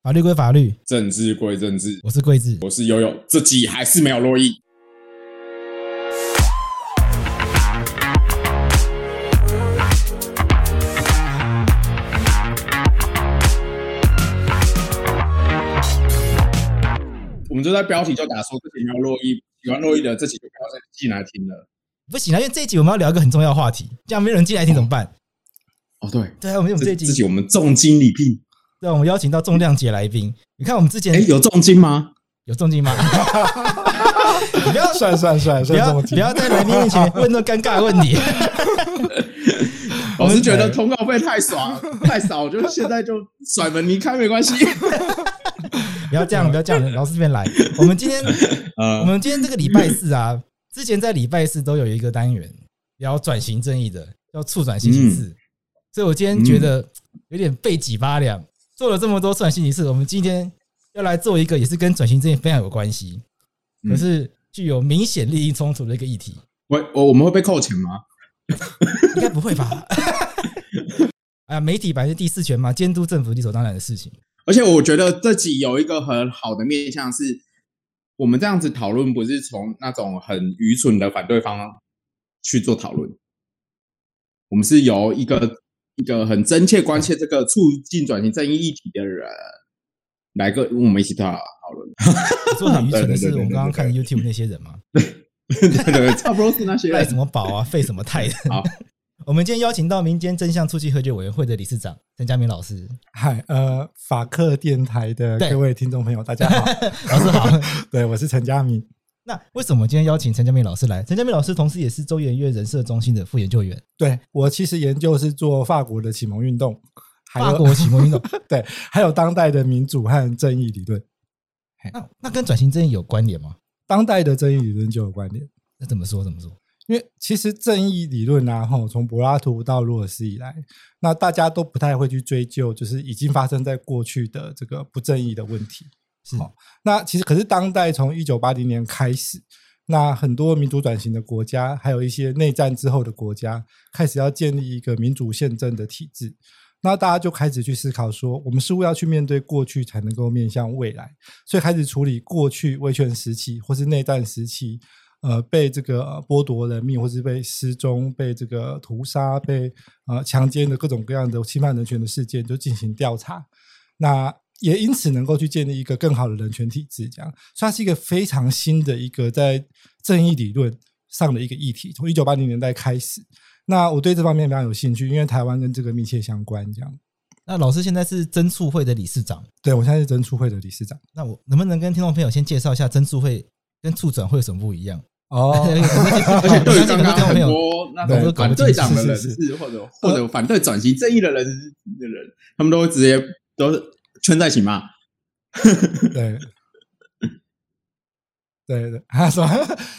法律归法律，政治归政治。我是桂智，我是悠悠。这集还是没有络绎。我们就在标题就打说这集没有络绎，喜欢络绎的这集就不要再进来听了。不行啊，因为这一集我们要聊一个很重要的话题，这样没人进来听怎么办？哦，对，对啊，我们这集这集我们重金礼聘。对，我们邀请到重量级来宾。你看，我们之前哎，有重金吗？有重金吗？你不要算算算，不要不要在来宾面前问那尴尬的问题。我是觉得通告费太少 太少，我就现在就甩门离开没关系。不要这样，不要这样，老师这边来。我们今天，呃，我们今天这个礼拜四啊，之前在礼拜四都有一个单元聊转型正义的，叫促转星期四。所以我今天觉得有点背脊发凉。做了这么多转型仪式，我们今天要来做一个也是跟转型正义非常有关系，可是具有明显利益冲突的一个议题。我我我们会被扣钱吗？应该不会吧？哎 呀，媒体本来是第四权嘛，监督政府理所当然的事情。而且我觉得这集有一个很好的面向，是我们这样子讨论，不是从那种很愚蠢的反对方去做讨论，我们是由一个。一个很真切关切这个促进转型正义议题的人，来跟我们一起讨讨论。说很愚蠢的是，我们刚刚看 YouTube 那些人吗？对对对，差不多是那些人。赖什么宝啊，费什么泰的。好，我们今天邀请到民间真相促进和解委员会的理事长陈嘉铭老师。嗨，呃，法克电台的各位听众朋友，大家好，老师好。对，我是陈嘉铭。那为什么今天邀请陈嘉明老师来？陈嘉明老师同时也是周研院人社中心的副研究员。对，我其实研究是做法国的启蒙运动，法国启蒙运动，对，还有当代的民主和正义理论。那那跟转型正义有关联吗？当代的正义理论就有关联。那怎么说？怎么说？因为其实正义理论啊，吼，从柏拉图到罗尔斯以来，那大家都不太会去追究，就是已经发生在过去的这个不正义的问题。好，那其实可是当代从一九八零年开始，那很多民主转型的国家，还有一些内战之后的国家，开始要建立一个民主宪政的体制。那大家就开始去思考说，我们似乎要去面对过去，才能够面向未来，所以开始处理过去威权时期或是内战时期，呃，被这个剥夺人命，或是被失踪、被这个屠杀、被呃强奸的各种各样的侵犯人权的事件，就进行调查。那也因此能够去建立一个更好的人权体制，这样，所以它是一个非常新的一个在正义理论上的一个议题。从一九八零年代开始，那我对这方面非常有兴趣，因为台湾跟这个密切相关。这样，那老师现在是真促会的理事长，对，我现在是真促会的理事长。那我能不能跟听众朋友先介绍一下真促会跟促转会有什么不一样？哦，而且对于刚刚很多那种反对党的人士，或者或者反对转型正义的人的人，他们都会直接都是。圈在一起嘛？对，对对，他说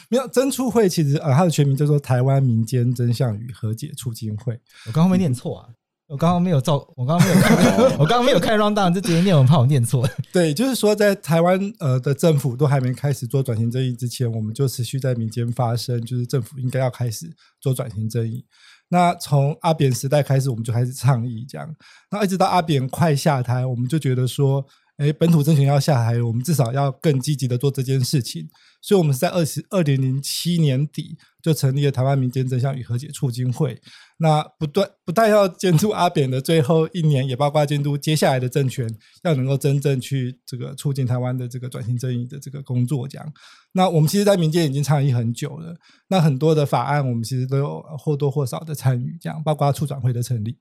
没有真促会，其实呃，它的全名叫做台湾民间真相与和解促进会。我刚刚没念错啊，我刚刚没有照，我刚刚没有看，我刚刚没有看 rundown，就直接念，我怕我念错。对，就是说在台湾呃的政府都还没开始做转型正义之前，我们就持续在民间发声，就是政府应该要开始做转型正义。那从阿扁时代开始，我们就开始倡议这样，那一直到阿扁快下台，我们就觉得说，诶，本土政权要下台，我们至少要更积极的做这件事情。所以，我们是在二十二零零七年底就成立了台湾民间真相与和解促进会。那不断不但要监督阿扁的最后一年，也包括监督接下来的政权，要能够真正去这个促进台湾的这个转型正义的这个工作。这样，那我们其实，在民间已经倡议很久了。那很多的法案，我们其实都有或多或少的参与。这样，包括促转会的成立。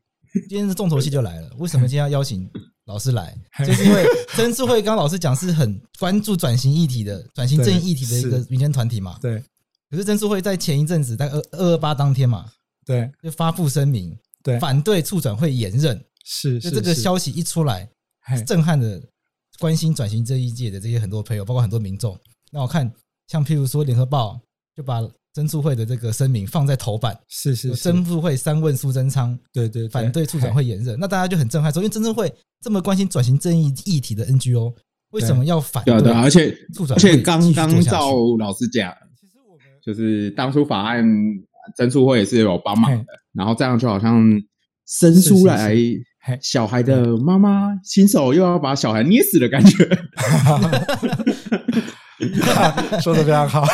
今天是重头戏就来了，为什么今天要邀请老师来？就是因为真促会刚刚老师讲是很关注转型议题的、转型正义议题的一个民间团体嘛。对。可是真促会在前一阵子在二二二八当天嘛，对，就发布声明，对，反对促转会延任。是。就这个消息一出来，震撼的关心转型正义界的这些很多朋友，包括很多民众。那我看，像譬如说，联合报就把曾促会的这个声明放在头版，是是，是，曾促会三问苏贞昌，对对，对，反对促转会延任。那大家就很震撼，说因为曾促会这么关心转型正义议题的 NGO，为什么要反对？而且而且刚刚赵老师讲，其实我们就是当初法案曾促会也是有帮忙的，然后这样就好像生出来小孩的妈妈亲手又要把小孩捏死的感觉。说的非常好，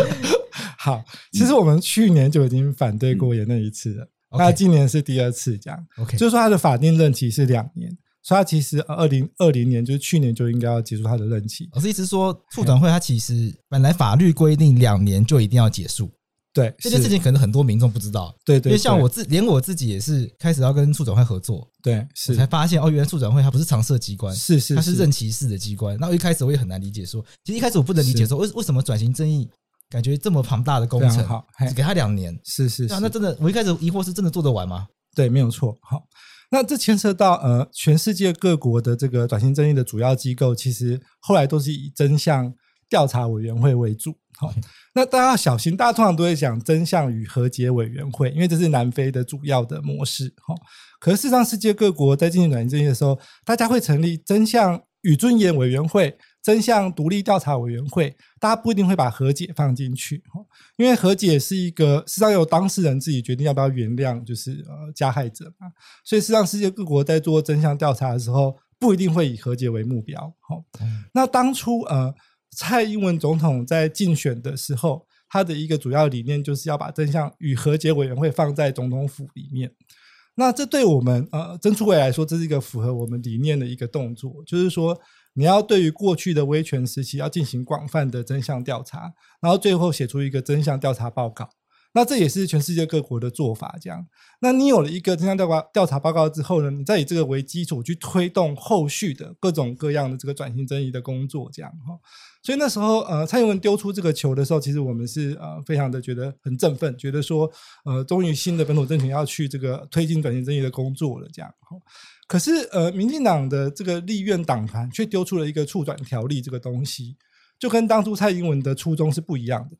好。其实我们去年就已经反对过也那一次了，那、嗯、今年是第二次，这样。OK，就是说他的法定任期是两年，所以他其实二零二零年就是去年就应该要结束他的任期。我是意思说，促转会他其实本来法律规定两年就一定要结束。对这件事情，可能很多民众不知道。对，因为像我自连我自己也是开始要跟促转会合作，对，是才发现哦，原来促转会它不是常设机关，是是，是，它是任期式的机关。那我一开始我也很难理解说，说其实一开始我不能理解说为为什么转型正义感觉这么庞大的工程，好，只给他两年，是是，是，那真的我一开始疑惑是真的做得完吗？对，没有错。好，那这牵涉到呃，全世界各国的这个转型正义的主要机构，其实后来都是以真相调查委员会为主。好，那大家要小心，大家通常都会讲真相与和解委员会，因为这是南非的主要的模式。哈，可是事实上，世界各国在进行转型正义的时候，大家会成立真相与尊严委员会、真相独立调查委员会，大家不一定会把和解放进去。哈，因为和解是一个实际上由当事人自己决定要不要原谅，就是呃加害者嘛。所以事实上，世界各国在做真相调查的时候，不一定会以和解为目标。哈，那当初呃。蔡英文总统在竞选的时候，他的一个主要理念就是要把真相与和解委员会放在总统府里面。那这对我们呃曾出伟来说，这是一个符合我们理念的一个动作，就是说你要对于过去的威权时期要进行广泛的真相调查，然后最后写出一个真相调查报告。那这也是全世界各国的做法，这样。那你有了一个真相调查调查报告之后呢，你再以这个为基础去推动后续的各种各样的这个转型正义的工作，这样哈。所以那时候，呃，蔡英文丢出这个球的时候，其实我们是呃非常的觉得很振奋，觉得说，呃，终于新的本土政权要去这个推进转型正义的工作了，这样。可是，呃，民进党的这个立院党团却丢出了一个促转条例这个东西，就跟当初蔡英文的初衷是不一样的。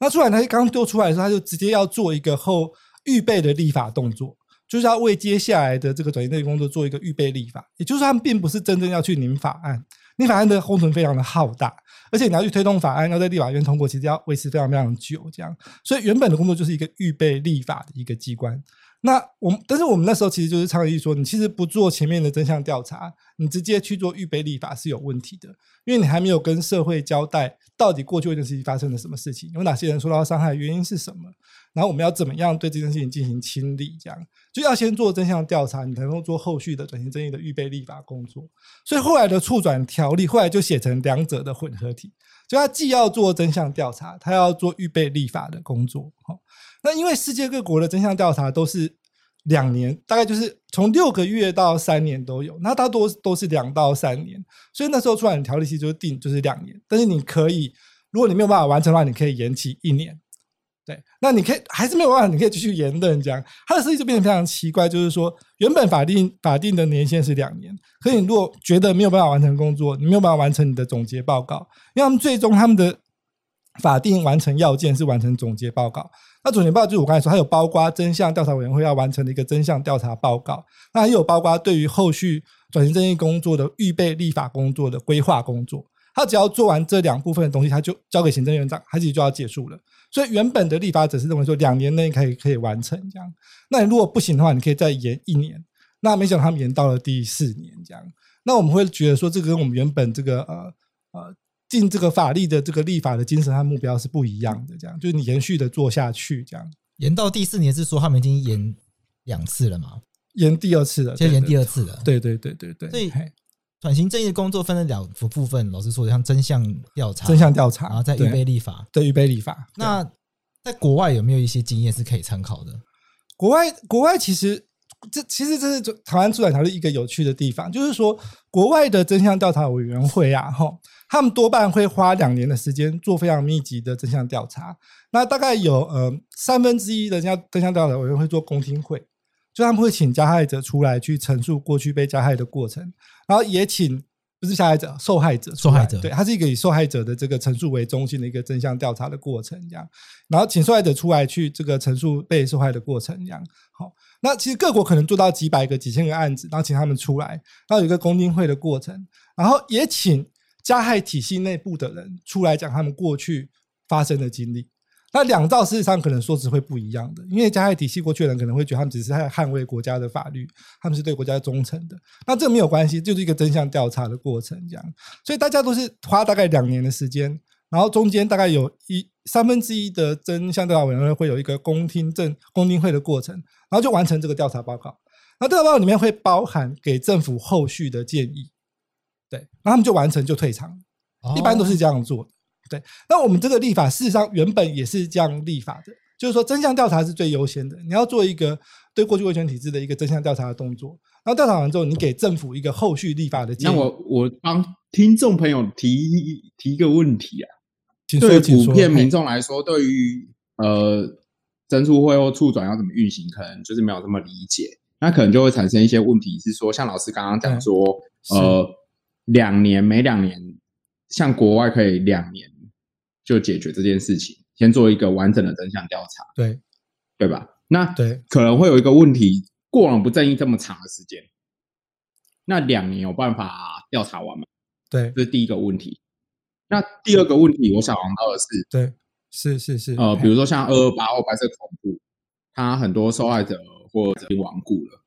那出来他刚丢出来的时候，他就直接要做一个后预备的立法动作，就是要为接下来的这个转型正义工作做一个预备立法。也就是，他们并不是真正要去拟法案，拟法案的工程非常的浩大，而且你要去推动法案，要在立法院通过，其实要维持非常非常久。这样，所以原本的工作就是一个预备立法的一个机关。那我们，但是我们那时候其实就是倡议说，你其实不做前面的真相调查，你直接去做预备立法是有问题的，因为你还没有跟社会交代到底过去这件事情发生了什么事情，有哪些人受到伤害，原因是什么，然后我们要怎么样对这件事情进行清理，这样就要先做真相调查，你才能够做后续的转型正义的预备立法工作。所以后来的促转条例后来就写成两者的混合体，就他既要做真相调查，他要做预备立法的工作，哈。那因为世界各国的真相调查都是两年，大概就是从六个月到三年都有，那大多都是两到三年，所以那时候出来的条例其实就定就是两年，但是你可以，如果你没有办法完成的话，你可以延期一年，对，那你可以还是没有办法，你可以继续延任这样，他的设计就变得非常奇怪，就是说原本法定法定的年限是两年，可你如果觉得没有办法完成工作，你没有办法完成你的总结报告，因为他们最终他们的法定完成要件是完成总结报告。那总结报告就是我刚才说，它有包括真相调查委员会要完成的一个真相调查报告，那还有包括对于后续转型正义工作的预备立法工作的规划工作。他只要做完这两部分的东西，他就交给行政院长，他自己就要结束了。所以原本的立法者是认为说两年内可以可以完成这样。那你如果不行的话，你可以再延一年。那没想到他们延到了第四年这样。那我们会觉得说，这个跟我们原本这个呃呃。进这个法律的这个立法的精神和目标是不一样的，这样就是你延续的做下去，这样延到第四年是说他们已经延两次了吗？延第二次了，现在延第二次了。对对对对对。所以转型正义的工作分了两个部分，老师说，像真相调查、真相调查，然后再预备立法，对，预备立法。那在国外有没有一些经验是可以参考的？国外国外其实这其实这是台湾促转条例一个有趣的地方，就是说国外的真相调查委员会啊，哈。他们多半会花两年的时间做非常密集的真相调查。那大概有呃三分之一的真相真相调查委员会做公听会，就他们会请加害者出来去陈述过去被加害的过程，然后也请不是加害者，受害者，受害者，对，他是一个以受害者的这个陈述为中心的一个真相调查的过程，这样，然后请受害者出来去这个陈述被受害的过程，这样，好，那其实各国可能做到几百个、几千个案子，然后请他们出来，然后有一个公听会的过程，然后也请加害体系内部的人出来讲他们过去发生的经历。那两造事实上可能说辞会不一样的，因为加害体系过去的人可能会觉得他们只是在捍卫国家的法律，他们是对国家忠诚的。那这没有关系，就是一个真相调查的过程，这样。所以大家都是花大概两年的时间，然后中间大概有一三分之一的真相调查委员会会有一个公听证、公听会的过程，然后就完成这个调查报告。那调查报告里面会包含给政府后续的建议，对，然后他们就完成就退场，一般都是这样做的。对，那我们这个立法事实上原本也是这样立法的，就是说真相调查是最优先的，你要做一个对过去威权体制的一个真相调查的动作，然后调查完之后，你给政府一个后续立法的建议。那我我帮听众朋友提提一个问题啊，请说，对普遍民众来说，对于呃增速会或促转要怎么运行，可能就是没有这么理解，那可能就会产生一些问题，是说像老师刚刚讲说，呃，两年每两年，像国外可以两年。就解决这件事情，先做一个完整的真相调查，对对吧？那对可能会有一个问题，过往不正义这么长的时间，那两年有办法调查完吗？对，这是第一个问题。那第二个问题，我想问到的是，对，是是是，呃，比如说像二二八或白色恐怖，它很多受害者或者亡故了，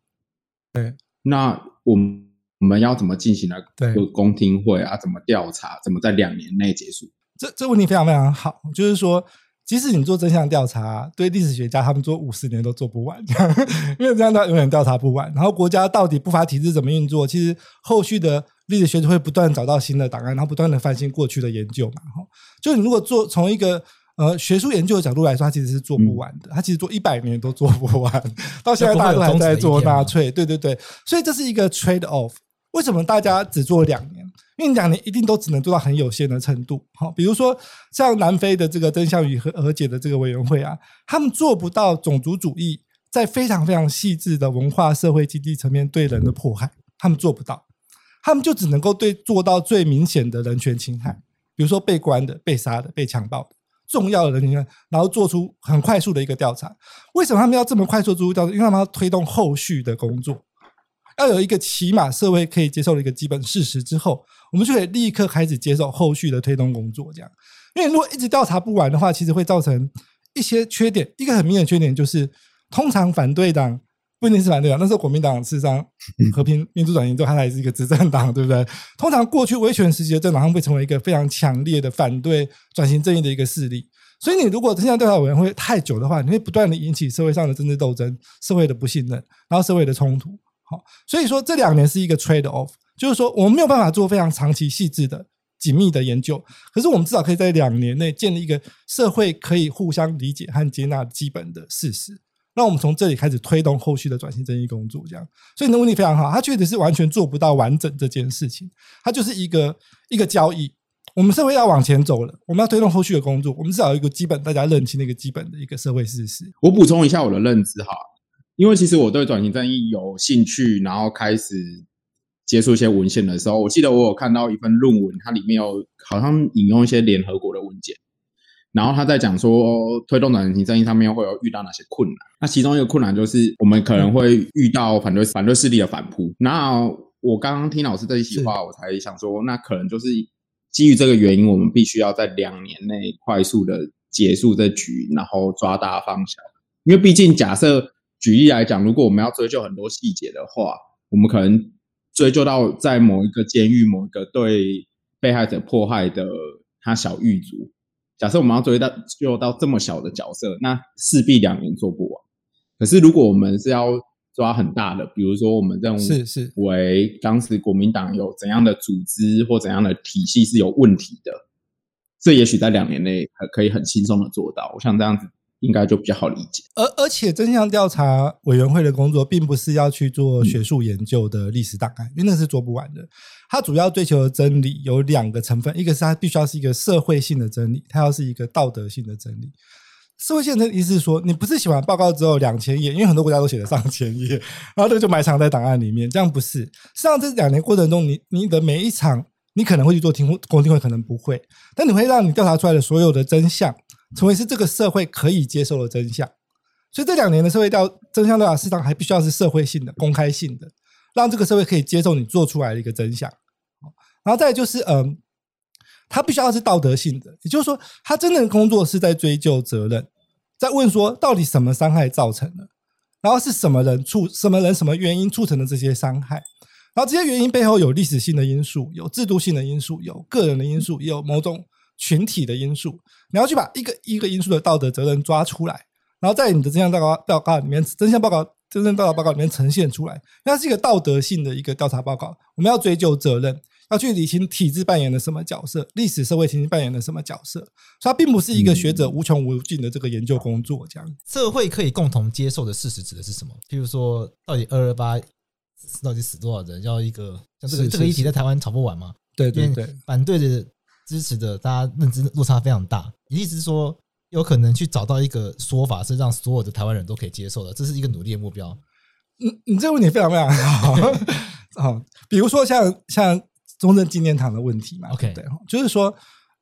对，那我们我们要怎么进行呢？对，公听会啊，怎么调查？怎么在两年内结束？这这问题非常非常好，就是说，即使你做真相调查，对历史学家他们做五十年都做不完，因为这样他永远调查不完。然后国家到底不法体制怎么运作？其实后续的历史学者会不断找到新的档案，然后不断的翻新过去的研究嘛。哈，就你如果做从一个呃学术研究的角度来说，它其实是做不完的。它其实做一百年都做不完，到现在大家都还在做纳粹。对对对，所以这是一个 trade off。为什么大家只做两年？因为两年一定都只能做到很有限的程度。好，比如说像南非的这个真相与和和解的这个委员会啊，他们做不到种族主义在非常非常细致的文化、社会、经济层面对人的迫害，他们做不到。他们就只能够对做到最明显的人权侵害，比如说被关的、被杀的、被强暴的重要的人权，然后做出很快速的一个调查。为什么他们要这么快速做出调查？因为他们要推动后续的工作。要有一个起码社会可以接受的一个基本事实之后，我们就可以立刻开始接受后续的推动工作。这样，因为如果一直调查不完的话，其实会造成一些缺点。一个很明显的缺点就是，通常反对党不一定是反对党，那时候国民党事实上和平民主转型之后，它还是一个执政党，对不对？通常过去威权时期的政党，它会成为一个非常强烈的反对转型正义的一个势力。所以，你如果真相调查委员会太久的话，你会不断的引起社会上的政治斗争、社会的不信任，然后社会的冲突。好，所以说这两年是一个 trade off，就是说我们没有办法做非常长期、细致的、紧密的研究，可是我们至少可以在两年内建立一个社会可以互相理解和接纳基本的事实。那我们从这里开始推动后续的转型正义工作，这样。所以你的问题非常好，它确实是完全做不到完整这件事情，它就是一个一个交易。我们社会要往前走了，我们要推动后续的工作，我们至少有一个基本大家认清的一个基本的一个社会事实。我补充一下我的认知哈。因为其实我对转型正义有兴趣，然后开始接触一些文献的时候，我记得我有看到一份论文，它里面有好像引用一些联合国的文件，然后他在讲说推动转型正义上面会有遇到哪些困难。那其中一个困难就是我们可能会遇到反对反对势力的反扑。那我刚刚听老师这一席话，我才想说，那可能就是基于这个原因，我们必须要在两年内快速的结束这局，然后抓大放小。因为毕竟假设。举例来讲，如果我们要追究很多细节的话，我们可能追究到在某一个监狱、某一个对被害者迫害的他小狱卒。假设我们要追到追到这么小的角色，那势必两年做不完。可是如果我们是要抓很大的，比如说我们认为是是为当时国民党有怎样的组织或怎样的体系是有问题的，这也许在两年内可以很轻松的做到。我想这样子。应该就比较好理解。而而且，真相调查委员会的工作，并不是要去做学术研究的历史档案，因为那是做不完的。它主要追求的真理有两个成分，一个是它必须要是一个社会性的真理，它要是一个道德性的真理。社会性的意思是说，你不是写完报告之后两千页，因为很多国家都写了上千页，然后这个就埋藏在档案里面，这样不是。实际上这两年过程中，你你的每一场，你可能会去做听公听会，可能不会，但你会让你调查出来的所有的真相，成为是这个社会可以接受的真相。所以这两年的社会调真相调查市场还必须要是社会性的、公开性的，让这个社会可以接受你做出来的一个真相。然后再就是，嗯。他必须要是道德性的，也就是说，他真正的工作是在追究责任，在问说到底什么伤害造成的，然后是什么人促什么人什么原因促成的这些伤害，然后这些原因背后有历史性的因素，有制度性的因素，有个人的因素，也有某种群体的因素。你要去把一个一个因素的道德责任抓出来，然后在你的真相报告报告里面，真相报告真正报告报告里面呈现出来，那是一个道德性的一个调查报告，我们要追究责任。要去理清体制扮演了什么角色，历史社会情境扮演了什么角色，所以它并不是一个学者无穷无尽的这个研究工作。这样，社会可以共同接受的事实指的是什么？譬如说，到底二二八到底死多少人？要一个像这个这个议题在台湾吵不完吗？对对对，反对的、支持的，大家认知落差非常大。意思是说，有可能去找到一个说法，是让所有的台湾人都可以接受的，这是一个努力的目标。嗯，你这个问题非常非常好。好，比如说像像。中正纪念堂的问题嘛，OK，对，就是说，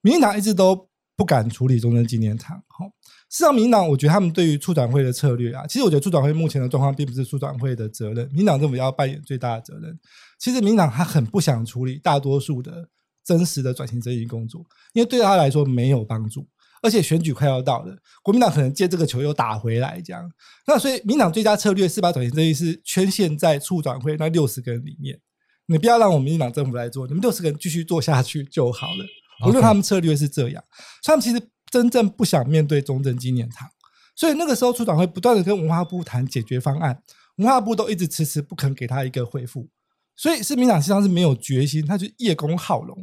民进党一直都不敢处理中正纪念堂。哈，事实上，民进党我觉得他们对于促转会的策略啊，其实我觉得促转会目前的状况并不是促转会的责任，民进党政府要扮演最大的责任。其实，民进党他很不想处理大多数的真实的转型正义工作，因为对他来说没有帮助，而且选举快要到了，国民党可能借这个球又打回来，这样。那所以，民党最佳策略是把转型正义是圈限在促转会那六十个人里面。你不要让我们民进党政府来做，你们六十个人继续做下去就好了。无论他们策略是这样，所以他们其实真正不想面对中正纪念堂。所以那个时候，促转会不断的跟文化部谈解决方案，文化部都一直迟迟不肯给他一个回复。所以是民党实际上是没有决心，他就叶公好龙。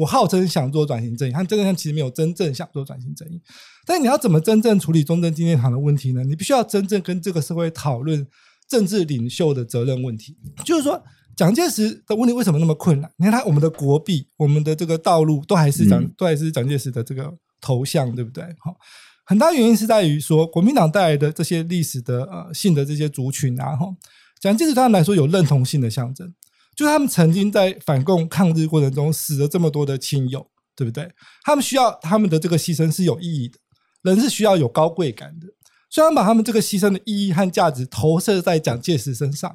我号称想做转型正义，他真正其实没有真正想做转型正义。但是你要怎么真正处理中正纪念堂的问题呢？你必须要真正跟这个社会讨论政治领袖的责任问题，就是说。蒋介石的问题为什么那么困难？你看他，我们的国币、我们的这个道路都还是蒋，嗯、都还是蒋介石的这个头像，对不对？好，很大原因是在于说，国民党带来的这些历史的呃性的这些族群啊，哈，蒋介石对他们来说有认同性的象征，就是他们曾经在反共抗日过程中死了这么多的亲友，对不对？他们需要他们的这个牺牲是有意义的，人是需要有高贵感的，虽然把他们这个牺牲的意义和价值投射在蒋介石身上。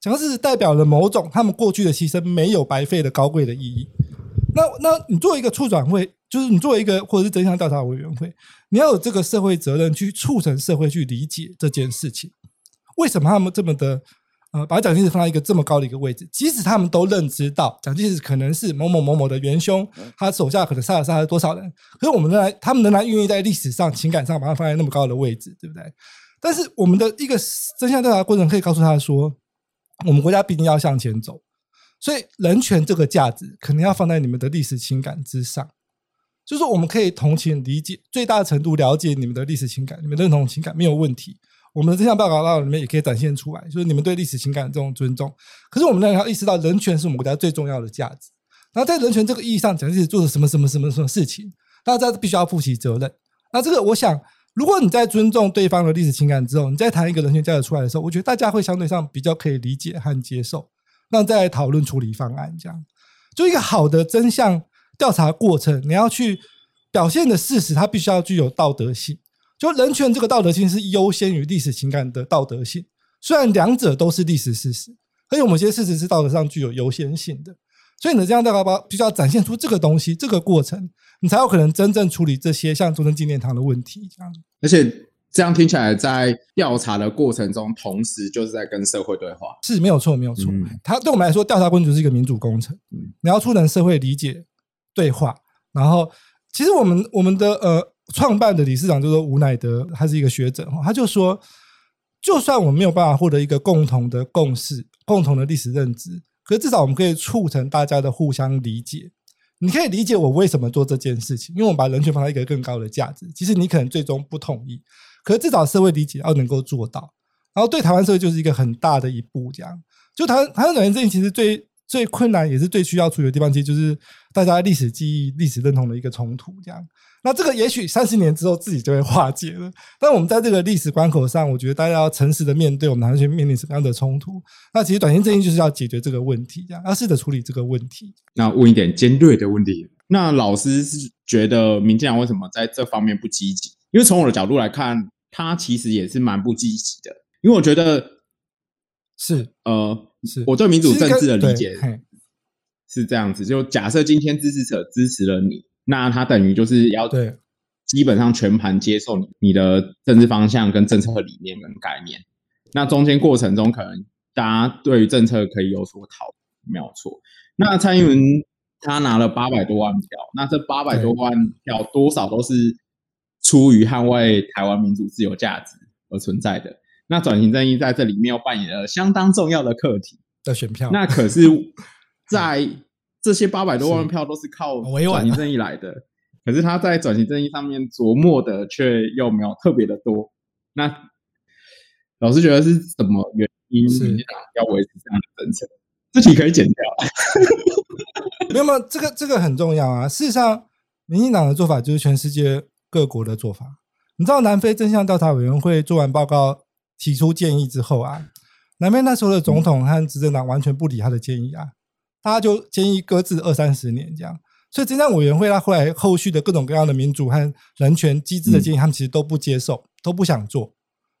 讲的是代表了某种他们过去的牺牲没有白费的高贵的意义。那那你作为一个促转会，就是你作为一个或者是真相调查委员会，你要有这个社会责任去促成社会去理解这件事情。为什么他们这么的呃把蒋介石放在一个这么高的一个位置？即使他们都认知到蒋介石可能是某某某某的元凶，他手下可能杀了杀了多少人，可是我们仍然他们仍然愿意在历史上情感上把他放在那么高的位置，对不对？但是我们的一个真相调查过程可以告诉他说。我们国家必定要向前走，所以人权这个价值可能要放在你们的历史情感之上。就是我们可以同情、理解，最大程度了解你们的历史情感，你们认同情感没有问题。我们的真相报告里面也可以展现出来，就是你们对历史情感的这种尊重。可是我们仍然要意识到，人权是我们国家最重要的价值。然后在人权这个意义上，蒋介石做了什么什么什么什么事情，大家必须要负起责任。那这个，我想。如果你在尊重对方的历史情感之后，你再谈一个人权价值出来的时候，我觉得大家会相对上比较可以理解和接受，那再来讨论处理方案。这样，就一个好的真相调查过程，你要去表现的事实，它必须要具有道德性。就人权这个道德性是优先于历史情感的道德性，虽然两者都是历史事实，可是有某些事实是道德上具有优先性的。所以你的这样调查包必须要展现出这个东西，这个过程。你才有可能真正处理这些像中正纪念堂的问题，这样。而且这样听起来，在调查的过程中，同时就是在跟社会对话，是没有错，没有错。嗯、它对我们来说，调查工作是一个民主工程。嗯、你要促成社会理解、对话。然后，其实我们我们的呃创办的理事长就是吴乃德，他是一个学者，他就说，就算我们没有办法获得一个共同的共识、共同的历史认知，可是至少我们可以促成大家的互相理解。你可以理解我为什么做这件事情，因为我们把人权放在一个更高的价值。其实你可能最终不同意，可是至少社会理解要能够做到。然后对台湾社会就是一个很大的一步。这样，就台湾台湾转型正义其实最最困难也是最需要处理的地方，其实就是大家历史记忆、历史认同的一个冲突。这样，那这个也许三十年之后自己就会化解了。但我们在这个历史关口上，我觉得大家要诚实的面对，我们还是面临什么样的冲突？那其实短期正义就是要解决这个问题，这样要试着处理这个问题。那问一点尖锐的问题，那老师是觉得民进党为什么在这方面不积极？因为从我的角度来看，他其实也是蛮不积极的。因为我觉得是呃。是我对民主政治的理解是这样子，就假设今天支持者支持了你，那他等于就是要对基本上全盘接受你你的政治方向跟政策理念跟概念。那中间过程中，可能大家对于政策可以有所讨论，没有错。那蔡英文他拿了八百多万票，那这八百多万票多少都是出于捍卫台湾民主自由价值而存在的。那转型正义在这里面又扮演了相当重要的课题的选票。那可是，在这些八百多万票都是靠转型正义来的，可是他在转型正义上面琢磨的却又没有特别的多。那老师觉得是什么原因？民进党要维持这样的政策？这题可以剪掉。没有没有，这个这个很重要啊。事实上，民进党的做法就是全世界各国的做法。你知道，南非真相调查委员会做完报告。提出建议之后啊，南非那时候的总统和执政党完全不理他的建议啊，大家就建议搁置二三十年这样。所以真相委员会他后来后续的各种各样的民主和人权机制的建议，他们其实都不接受，都不想做。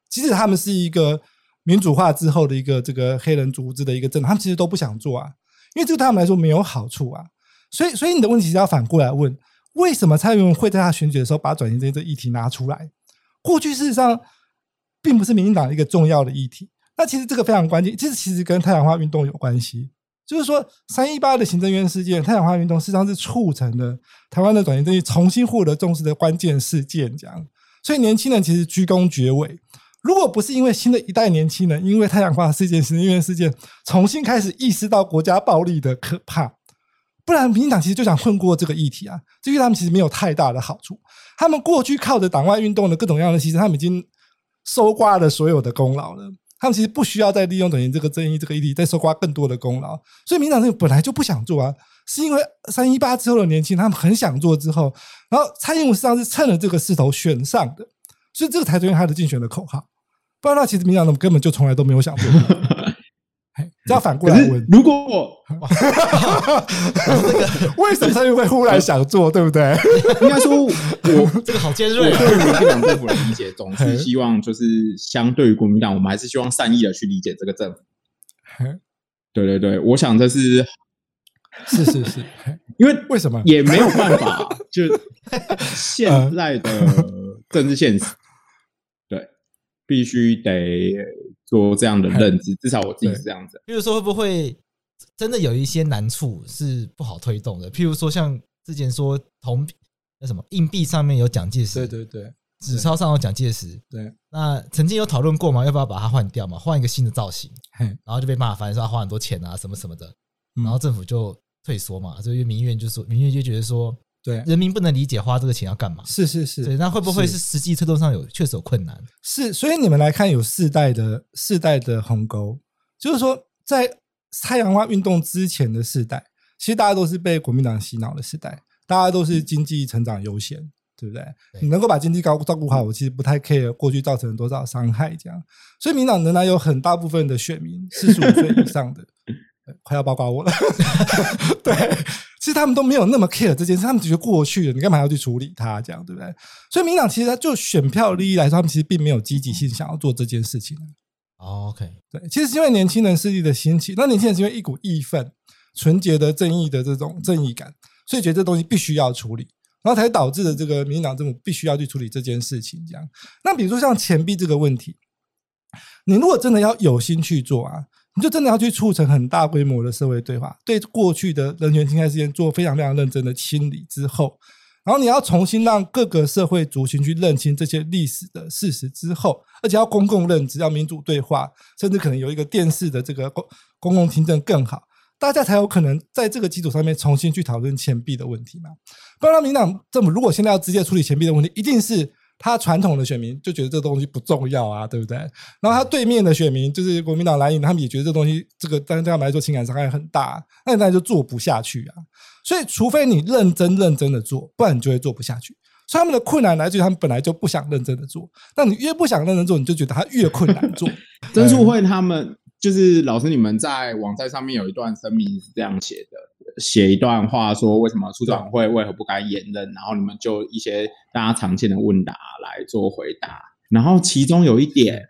即使他们是一个民主化之后的一个这个黑人组织的一个政党，他们其实都不想做啊，因为这对他们来说没有好处啊。所以，所以你的问题是要反过来问：为什么蔡英文会在他选举的时候把转型正义这议题拿出来？过去事实上。并不是民进党一个重要的议题。那其实这个非常关键，其实其实跟太阳花运动有关系。就是说，三一八的行政院事件，太阳花运动实际上是促成了台湾的转型正义重新获得重视的关键事件。这样，所以年轻人其实居功厥伟。如果不是因为新的一代年轻人，因为太阳花事件、行政院事件重新开始意识到国家暴力的可怕，不然民进党其实就想混过这个议题啊。这对他们其实没有太大的好处。他们过去靠着党外运动的各种各样的，其实他们已经。收刮了所有的功劳了，他们其实不需要再利用等于这个争议这个议题再收刮更多的功劳，所以民党政府本来就不想做啊，是因为三一八之后的年轻他们很想做之后，然后蔡英文实际上是趁着这个势头选上的，所以这个才成为他的竞选的口号，不然的话其实民进党根本就从来都没有想做。这要反过来问：如果我 为什么他就会忽然想做，对不对？应该说，我这个好尖锐。对民进党政府的理解，总是 希望就是相对于国民党，我们还是希望善意的去理解这个政府。对对对，我想这是是是是，因为为什么也没有办法，就现在的政治现实，对，必须得。做这样的认知，至少我自己是这样子。比如说，会不会真的有一些难处是不好推动的？譬如说，像之前说铜那什么硬币上面有蒋介石，对对对，纸钞上有蒋介石，对。那曾经有讨论过嘛？要不要把它换掉嘛？换一个新的造型，然后就被骂翻，说要花很多钱啊，什么什么的。然后政府就退缩嘛，所以民怨就说，民怨就觉得说。对，人民不能理解花这个钱要干嘛？是是是，对，那会不会是实际推动上有确实有困难？是，所以你们来看，有世代的世代的鸿沟，就是说，在太阳花运动之前的世代，其实大家都是被国民党洗脑的时代，大家都是经济成长优先，对不对？对，你能够把经济高照顾好，我其实不太 care 过去造成多少伤害，这样。所以民党仍然有很大部分的选民四十五岁以上的，快要包括我了，对。其实他们都没有那么 care 这件事，他们觉得过去了，你干嘛要去处理它？这样对不对？所以民党其实他就选票利益来说，他们其实并没有积极性想要做这件事情。OK，对，其实是因为年轻人势力的兴起，那年轻人是因为一股义愤、纯洁的正义的这种正义感，所以觉得这东西必须要处理，然后才导致了这个民进党政府必须要去处理这件事情。这样，那比如说像钱币这个问题，你如果真的要有心去做啊。你就真的要去促成很大规模的社会对话，对过去的人权侵害事件做非常非常认真的清理之后，然后你要重新让各个社会族群去认清这些历史的事实之后，而且要公共认知，要民主对话，甚至可能有一个电视的这个公公共听证更好，大家才有可能在这个基础上面重新去讨论钱币的问题嘛。不然，民党政府如果现在要直接处理钱币的问题，一定是他传统的选民就觉得这东西不重要啊，对不对？然后他对面的选民就是国民党蓝营，他们也觉得这东西这个，但是对他们来说情感伤害很大，那那就做不下去啊。所以，除非你认真认真的做，不然你就会做不下去。所以他们的困难来自于他们本来就不想认真的做。那你越不想认真做，你就觉得他越困难做。曾促慧他们就是老师，你们在网站上面有一段声明是这样写的，写一段话说为什么处长会为何不该延任，然后你们就一些大家常见的问答来做回答。然后其中有一点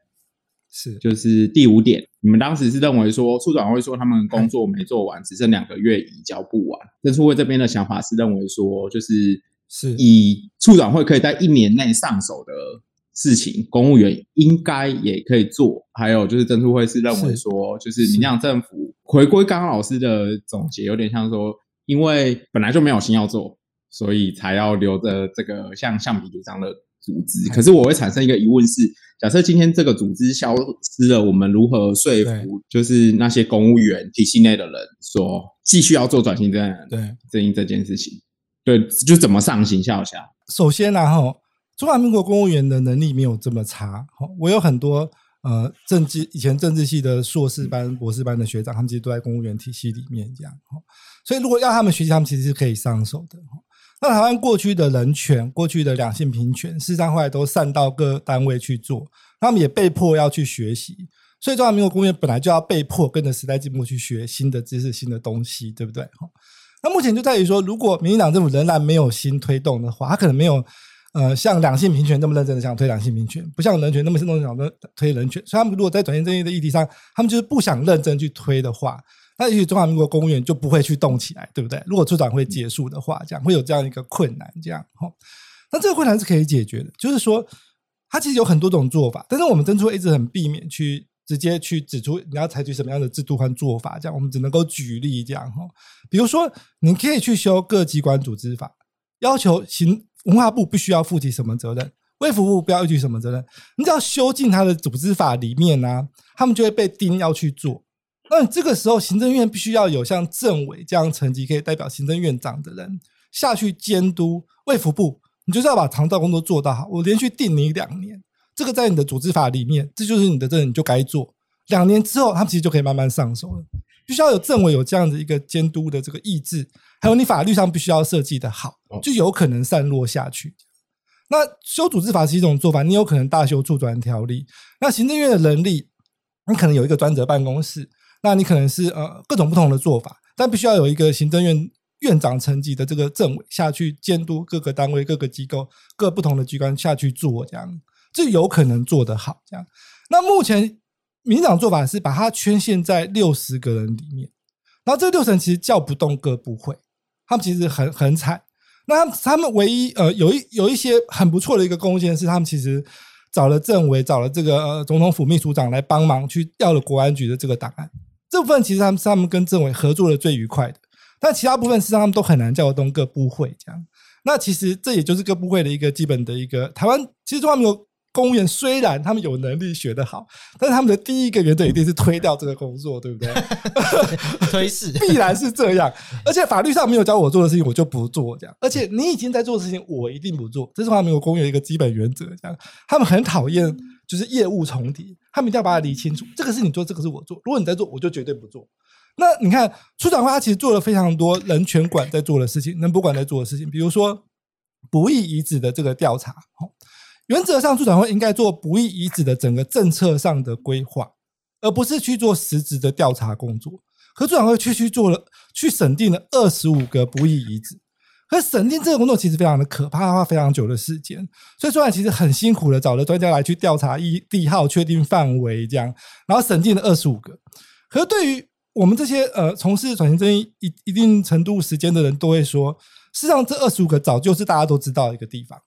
是，就是第五点。你们当时是认为说，处长会说他们工作没做完，只剩两个月移交不完。但促会这边的想法是认为说，就是是以处长会可以在一年内上手的事情，公务员应该也可以做。还有就是曾促慧是认为说，就是民进党政府回归刚刚老师的总结，有点像说，因为本来就没有心要做，所以才要留着这个像橡皮图章的。组织，可是我会产生一个疑问是：假设今天这个组织消失了，我们如何说服就是那些公务员体系内的人说继续要做转型正义？对，正义这件事情，对，就怎么上行下下？首先然后中华民国公务员的能力没有这么差。我有很多呃政治以前政治系的硕士班、博士班的学长，他们其实都在公务员体系里面这样。所以如果要他们学习，他们其实是可以上手的。那台湾过去的人权、过去的两性平权，事实上后来都散到各单位去做，他们也被迫要去学习。所以中华民国公务员本来就要被迫跟着时代进步去学新的知识、新的东西，对不对？那目前就在于说，如果民进党政府仍然没有新推动的话，他可能没有呃像两性平权那么认真的想推两性平权，不像人权那么认真想推人权。所以他们如果在转型正义的议题上，他们就是不想认真去推的话。那也许中华民国公务员就不会去动起来，对不对？如果促转会结束的话，这样会有这样一个困难，这样哈。那这个困难是可以解决的，就是说，它其实有很多种做法，但是我们曾促会一直很避免去直接去指出你要采取什么样的制度和做法，这样我们只能够举例这样哈。比如说，你可以去修各机关组织法，要求行文化部必须要负起什么责任，卫福部不要负起什么责任，你只要修进他的组织法里面呢、啊，他们就会被盯要去做。那这个时候，行政院必须要有像政委这样层级可以代表行政院长的人下去监督卫福部，你就是要把长照工作做到好。我连续定你两年，这个在你的组织法里面，这就是你的责任，你就该做。两年之后，他们其实就可以慢慢上手了。必须要有政委有这样的一个监督的这个意志，还有你法律上必须要设计的好，就有可能散落下去。那修组织法是一种做法，你有可能大修促转条例。那行政院的能力，你可能有一个专责办公室。那你可能是呃各种不同的做法，但必须要有一个行政院院长层级的这个政委下去监督各个单位、各个机构、各不同的机关下去做，这样就有可能做得好。这样，那目前民党做法是把它圈限在六十个人里面，然后这六十人其实叫不动各部会，他们其实很很惨。那他们唯一呃有一有一些很不错的一个贡献是，他们其实找了政委，找了这个、呃、总统府秘书长来帮忙，去调了国安局的这个档案。这部分其实他们是他们跟政委合作的最愉快的，但其他部分实际上他们都很难叫得动各部会这样。那其实这也就是各部会的一个基本的一个台湾。其实中华民国公务员虽然他们有能力学得好，但是他们的第一个原则一定是推掉这个工作，对不对？推是 必然是这样。而且法律上没有教我做的事情，我就不做这样。而且你已经在做的事情，我一定不做。这是中华民国公务员一个基本原则，这样。他们很讨厌。就是业务重叠，他们一定要把它理清楚。这个是你做，这个是我做。如果你在做，我就绝对不做。那你看，出长会他其实做了非常多人权馆在做的事情，人不管在做的事情，比如说不义遗址的这个调查。原则上，助转会应该做不义遗址的整个政策上的规划，而不是去做实质的调查工作。可助转会却去做了，去审定了二十五个不义遗址。可审定这个工作其实非常的可怕，花非常久的时间，所以说来其实很辛苦的找了专家来去调查一地号，确定范围这样，然后审定了二十五个。可是对于我们这些呃从事转型正义一一定程度时间的人都会说，事实上这二十五个早就是大家都知道一个地方，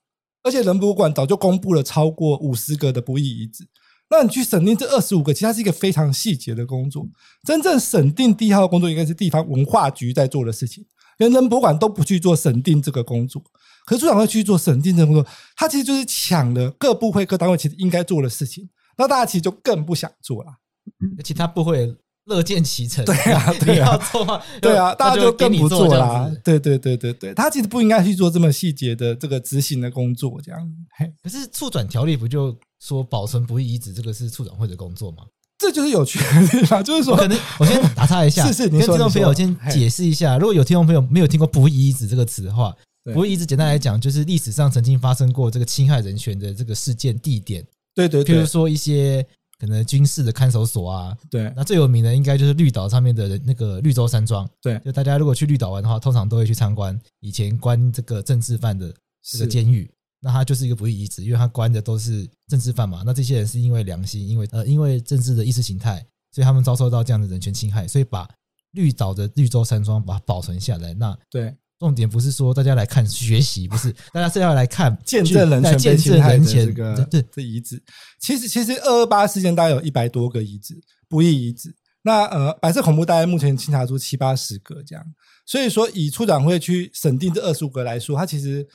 而且人博馆早就公布了超过五十个的不义遗址。那你去审定这二十五个，其实它是一个非常细节的工作。真正审定地号的工作应该是地方文化局在做的事情。连人博馆都不去做审定这个工作，可是促转会去做审定这个工作，他其实就是抢了各部会、各单位其实应该做的事情，那大家其实就更不想做了。其他部会乐见其成。对啊，对啊，对啊，大家就更不做啦。对对对对对，他其实不应该去做这么细节的这个执行的工作，这样。可是促转条例不就说保存不易遗址这个是促转会的工作吗？这就是有趣的地方，就是说，可能我先打岔一下，是是，跟听众朋友先解释一下，如果有听众朋友没有听过不义遗址这个词的话，不义遗址简单来讲就是历史上曾经发生过这个侵害人权的这个事件地点，对对，对，譬如说一些可能军事的看守所啊，对，那最有名的应该就是绿岛上面的那个绿洲山庄，对，就大家如果去绿岛玩的话，通常都会去参观以前关这个政治犯的这个监狱。那它就是一个不义遗址，因为它关的都是政治犯嘛。那这些人是因为良心，因为呃，因为政治的意识形态，所以他们遭受到这样的人权侵害，所以把绿岛的绿洲山庄把它保存下来。那对，重点不是说大家来看学习，不是 大家是要来看见证人权被侵害的这个对这遗址。其实其实二二八事件大概有一百多个遗址不义遗址。那呃，白色恐怖大概目前清查出七八十个这样。所以说，以处长会去审定这二十五个来说，他其实。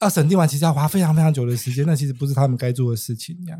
要审定完，其实要花非常非常久的时间，那其实不是他们该做的事情。这样，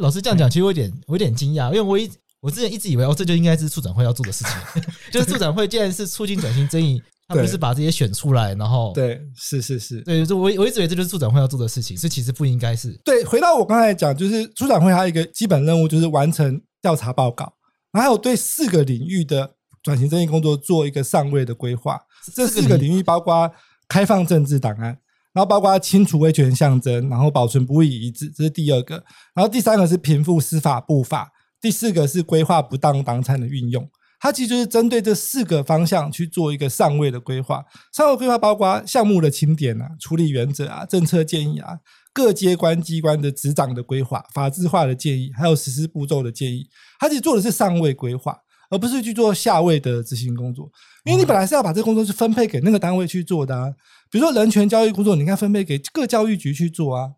老师这样讲，其实我有点我有点惊讶，因为我一我之前一直以为哦，这就应该是处长会要做的事情，就是处长会既然是促进转型正义，他不是把这些选出来，然后对，是是是，对，就我我一直以为这就是促转会要做的事情，所以其实不应该是。对，回到我刚才讲，就是促转会它一个基本任务就是完成调查报告，然后还有对四个领域的转型正义工作做一个上位的规划。这四个领域包括开放政治档案。然后包括清除威权象征，然后保存不易遗址，这是第二个。然后第三个是平复司法不法，第四个是规划不当党产的运用。它其实就是针对这四个方向去做一个上位的规划。上位规划包括项目的清点啊、处理原则啊、政策建议啊、各机关机关的执掌的规划、法制化的建议，还有实施步骤的建议。它其实做的是上位规划，而不是去做下位的执行工作。因为你本来是要把这个工作是分配给那个单位去做的啊。比如说人权教育工作，你应该分配给各教育局去做啊，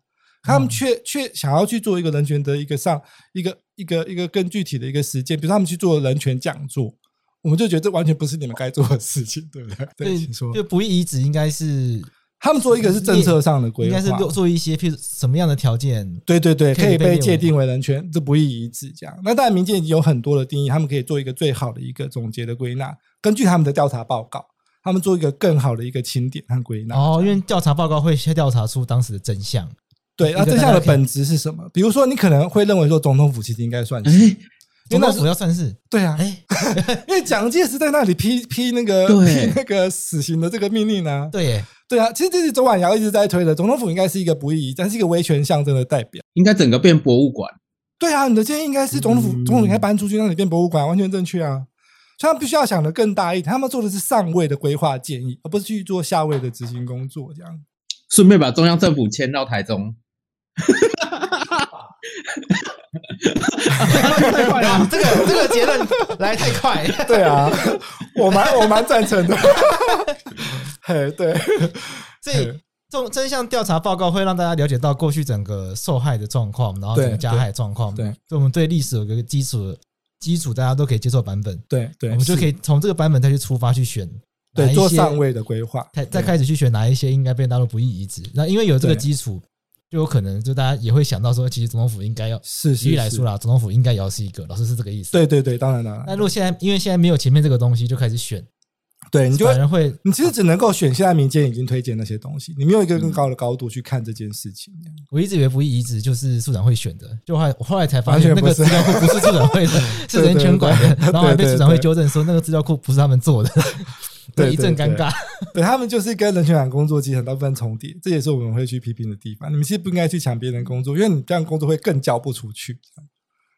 他们却却想要去做一个人权的一个上一个一个一个更具体的一个实践，比如他们去做人权讲座，我们就觉得这完全不是你们该做的事情，对不对？对，请说。就不义遗址应该是他们做一个是政策上的规划，应该是做做一些譬如什么样的条件？对对对，可以被界定为人权，这不义遗址这样。那当然民间已经有很多的定义，他们可以做一个最好的一个总结的归纳，根据他们的调查报告。他们做一个更好的一个清点和归纳哦，因为调查报告会先调查出当时的真相。对，那真相的本质是什么？比如说，你可能会认为说，总统府其实应该算是，总统府要算是对啊，因为蒋介石在那里批批那个批那个死刑的这个命令呢，对，对啊，其实这是周婉瑶一直在推的，总统府应该是一个不义，但是一个威权象征的代表，应该整个变博物馆。对啊，你的建议应该是总统府，总统应该搬出去让你变博物馆，完全正确啊。所以他们必须要想的更大一点，他们做的是上位的规划建议，而不是去做下位的执行工作。这样，顺便把中央政府迁到台中。太快了，这个这个结论来太快。对啊，我蛮我蛮赞成的。嘿，对，所以这种真相调查报告会让大家了解到过去整个受害的状况，然后整个加害状况。对，所以我们对历史有一个基础。基础大家都可以接受版本，对对，我们就可以从这个版本再去出发去选，对，做上位的规划，再再开始去选哪一些应该被纳入不义遗址。那因为有这个基础，就有可能就大家也会想到说，其实总统府应该要，是举例来说啦，总统府应该也要是一个，老师是这个意思。对对对，当然了。那如果现在因为现在没有前面这个东西，就开始选。对，你就反而会，你其实只能够选现在民间已经推荐那些东西，你没有一个更高的高度去看这件事情。我一直以为不义遗址就是处长会选的，就后来我后来才发现那个资料库不是处长会的，是人权馆的，然后还被处长会纠正说那个资料库不是他们做的，对，一阵尴尬。对，他们就是跟人权馆工作其实很大部分重叠，这也是我们会去批评的地方。你们其实不应该去抢别人工作，因为你这样工作会更交不出去。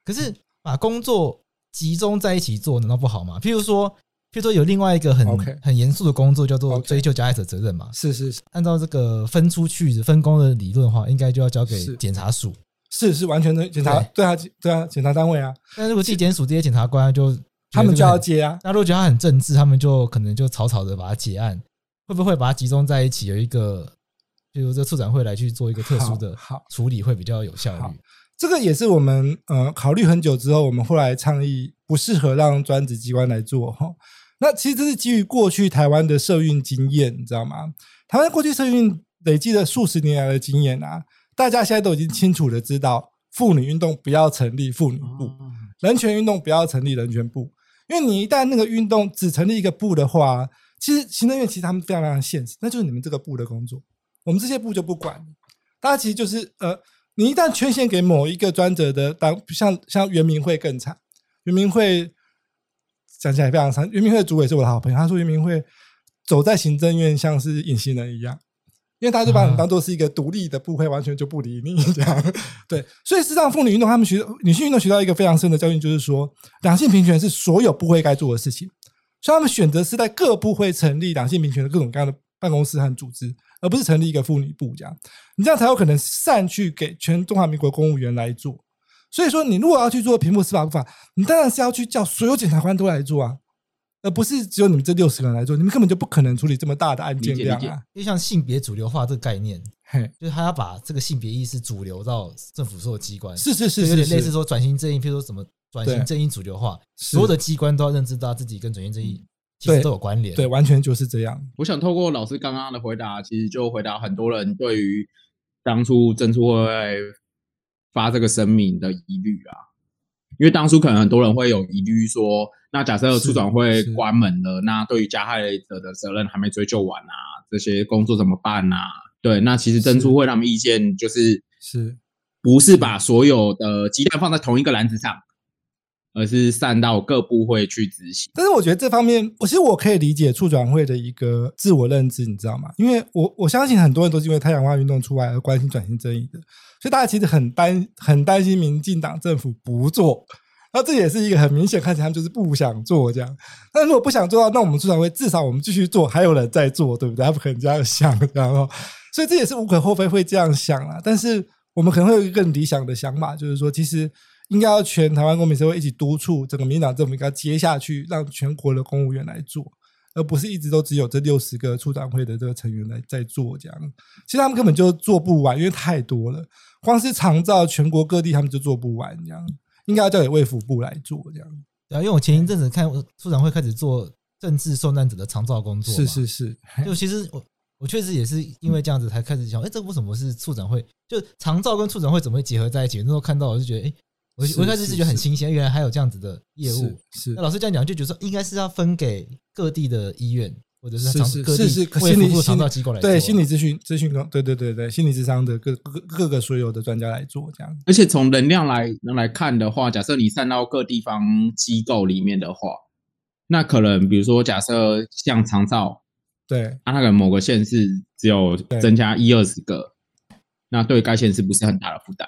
可是把工作集中在一起做，难道不好吗？譬如说。譬如说，有另外一个很.很严肃的工作，叫做追究加害者责任嘛？是是是，按照这个分出去分工的理论的话，应该就要交给检察署。是是完全的检察，对啊对啊，检察单位啊。但如果地检署这些检察官就他们就要接啊，那如果觉得他很政治，他们就可能就草草的把它结案，会不会把它集中在一起，有一个，比如这促转会来去做一个特殊的处理，会比较有效率。这个也是我们呃考虑很久之后，我们后来倡议不适合让专职机关来做哈。那其实这是基于过去台湾的社运经验，你知道吗？台湾过去社运累积了数十年来的经验啊，大家现在都已经清楚的知道，妇女运动不要成立妇女部，人权运动不要成立人权部，因为你一旦那个运动只成立一个部的话，其实行政院其实他们非常非常现实，那就是你们这个部的工作，我们这些部就不管。大家其实就是呃，你一旦权限给某一个专责的当，像像原民会更惨，原民会讲起来非常惨，原民会的主委是我的好朋友，他说原民会走在行政院像是隐形人一样。因为大家就把你当做是一个独立的部会，完全就不理你 这样。对，所以事实上，妇女运动他们学女性运动学到一个非常深的教训，就是说两性平权是所有部会该做的事情。所以他们选择是在各部会成立两性平权的各种各样的办公室和组织，而不是成立一个妇女部这样。你这样才有可能散去给全中华民国公务员来做。所以说，你如果要去做平复司法不法，你当然是要去叫所有检察官都来做啊。而不是只有你们这六十个人来做，你们根本就不可能处理这么大的案件量啊！因为像性别主流化这个概念，嘿，就是他要把这个性别意识主流到政府所有机关，是是是，有点类似说转型正义，譬如说什么转型正义主流化，所有的机关都要认知到自己跟转型正义其实都有关联，对，完全就是这样。我想透过老师刚刚的回答，其实就回答很多人对于当初真处会发这个声明的疑虑啊。因为当初可能很多人会有疑虑说，那假设促转会关门了，那对于加害者的责任还没追究完啊，这些工作怎么办啊？对，那其实真处会他们意见就是是，不是把所有的鸡蛋放在同一个篮子上，而是散到各部会去执行。但是我觉得这方面，我其实我可以理解促转会的一个自我认知，你知道吗？因为我我相信很多人都是因为太阳花运动出来而关心转型正义的。所以大家其实很担很担心民进党政府不做，那这也是一个很明显看起来他们就是不想做这样。那如果不想做，那我们促转会至少我们继续做，还有人在做，对不对？他不可能这样想，然后所以这也是无可厚非会这样想啦。但是我们可能会有一个更理想的想法，就是说，其实应该要全台湾公民社会一起督促整个民党政府应该接下去，让全国的公务员来做。而不是一直都只有这六十个处长会的这个成员来在做这样，其实他们根本就做不完，因为太多了。光是长照全国各地他们就做不完这样，应该要交给卫福部来做这样。对啊，因为我前一阵子看处长会开始做政治受难者的长照工作，是是是。就其实我我确实也是因为这样子才开始想，哎，这为什么是处长会？就长照跟处长会怎么会结合在一起？那时候看到我就觉得，哎。我我一开始是觉得很新鲜，原来还有这样子的业务。是，那老师这样讲，就觉得说应该是要分给各地的医院，或者是是各地是心理长照机构来做。对，心理咨询咨询工，对对对对，心理智商的各各各个所有的专家来做这样。而且从能量来来看的话，假设你散到各地方机构里面的话，那可能比如说假设像长照，对，那可能某个县市只有增加一二十个，那对该县市不是很大的负担。